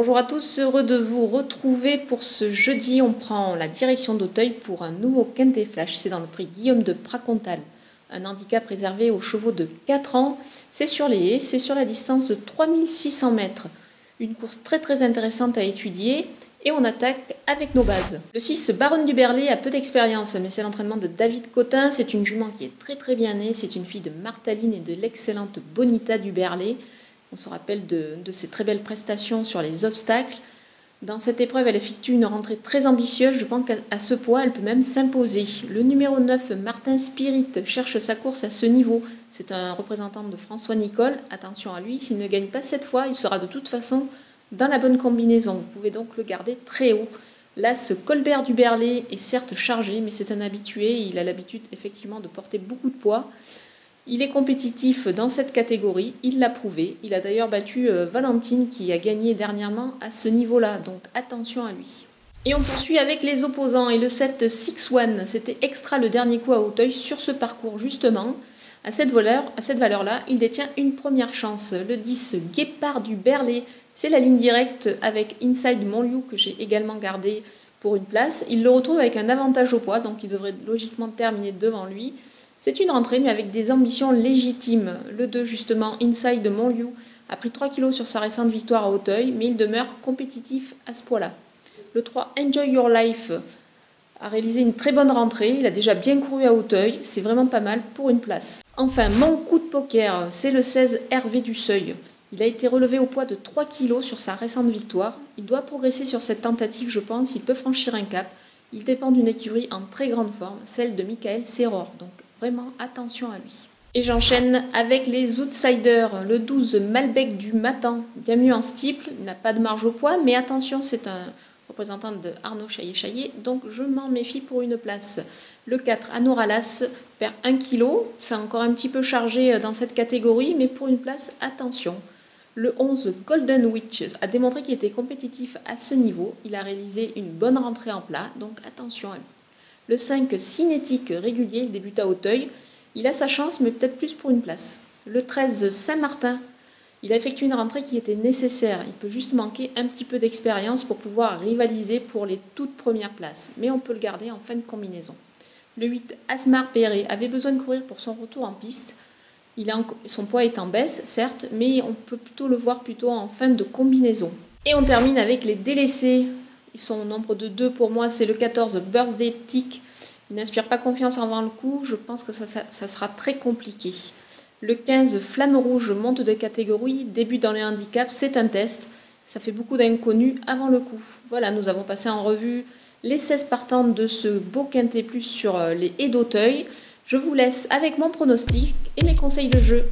Bonjour à tous, heureux de vous retrouver pour ce jeudi. On prend la direction d'Auteuil pour un nouveau Quintet Flash. C'est dans le prix Guillaume de Pracontal. Un handicap réservé aux chevaux de 4 ans. C'est sur les haies, c'est sur la distance de 3600 mètres. Une course très très intéressante à étudier. Et on attaque avec nos bases. Le 6, Baronne du Berlay, a peu d'expérience, mais c'est l'entraînement de David Cotin. C'est une jument qui est très très bien née. C'est une fille de Martaline et de l'excellente Bonita du Berlay. On se rappelle de, ses très belles prestations sur les obstacles. Dans cette épreuve, elle effectue une rentrée très ambitieuse. Je pense qu'à ce poids, elle peut même s'imposer. Le numéro 9, Martin Spirit, cherche sa course à ce niveau. C'est un représentant de François Nicole. Attention à lui, s'il ne gagne pas cette fois, il sera de toute façon dans la bonne combinaison. Vous pouvez donc le garder très haut. Là, ce Colbert du est certes chargé, mais c'est un habitué. Il a l'habitude effectivement de porter beaucoup de poids. Il est compétitif dans cette catégorie, il l'a prouvé. Il a d'ailleurs battu euh, Valentine qui a gagné dernièrement à ce niveau-là, donc attention à lui. Et on poursuit avec les opposants et le 7 6-1. C'était extra le dernier coup à Hauteuil sur ce parcours justement. À cette valeur-là, il détient une première chance. Le 10 Guépard du Berlay, c'est la ligne directe avec Inside Montlieu que j'ai également gardé pour une place. Il le retrouve avec un avantage au poids, donc il devrait logiquement terminer devant lui. C'est une rentrée, mais avec des ambitions légitimes. Le 2, justement, Inside de Montlieu, a pris 3 kilos sur sa récente victoire à Hauteuil, mais il demeure compétitif à ce poids-là. Le 3, Enjoy Your Life, a réalisé une très bonne rentrée. Il a déjà bien couru à Hauteuil. C'est vraiment pas mal pour une place. Enfin, mon coup de poker, c'est le 16 Hervé du Seuil. Il a été relevé au poids de 3 kilos sur sa récente victoire. Il doit progresser sur cette tentative, je pense. Il peut franchir un cap. Il dépend d'une écurie en très grande forme, celle de Michael Serror. Donc Vraiment, attention à lui. Et j'enchaîne avec les outsiders. Le 12, Malbec du Matin, bien mieux en steeple, n'a pas de marge au poids, mais attention, c'est un représentant de Arnaud Chaillet-Chaillet, donc je m'en méfie pour une place. Le 4, Anoralas, perd 1 kg, c'est encore un petit peu chargé dans cette catégorie, mais pour une place, attention. Le 11, Golden Witch, a démontré qu'il était compétitif à ce niveau. Il a réalisé une bonne rentrée en plat, donc attention à lui. Le 5, cinétique régulier, débute à Hauteuil. Il a sa chance, mais peut-être plus pour une place. Le 13, Saint-Martin, il a effectué une rentrée qui était nécessaire. Il peut juste manquer un petit peu d'expérience pour pouvoir rivaliser pour les toutes premières places. Mais on peut le garder en fin de combinaison. Le 8, Asmar Perret, avait besoin de courir pour son retour en piste. Son poids est en baisse, certes, mais on peut plutôt le voir plutôt en fin de combinaison. Et on termine avec les délaissés. Ils sont au nombre de deux pour moi. C'est le 14 Birthday Tick. Il n'inspire pas confiance avant le coup. Je pense que ça, sera très compliqué. Le 15 Flamme Rouge monte de catégorie. Début dans les handicaps. C'est un test. Ça fait beaucoup d'inconnus avant le coup. Voilà, nous avons passé en revue les 16 partantes de ce beau quintet plus sur euh, les haies d'Auteuil. Je vous laisse avec mon pronostic et mes conseils de jeu.